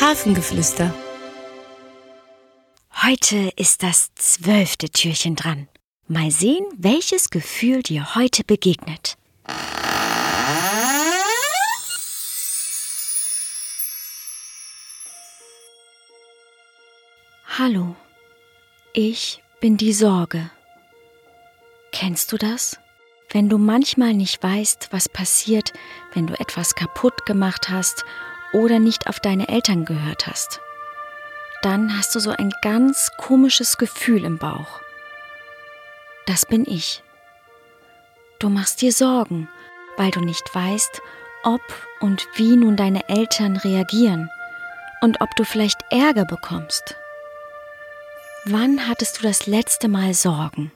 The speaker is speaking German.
Hafengeflüster. Heute ist das zwölfte Türchen dran. Mal sehen, welches Gefühl dir heute begegnet. Hallo, ich bin die Sorge. Kennst du das? Wenn du manchmal nicht weißt, was passiert, wenn du etwas kaputt gemacht hast oder nicht auf deine Eltern gehört hast, dann hast du so ein ganz komisches Gefühl im Bauch. Das bin ich. Du machst dir Sorgen, weil du nicht weißt, ob und wie nun deine Eltern reagieren und ob du vielleicht Ärger bekommst. Wann hattest du das letzte Mal Sorgen?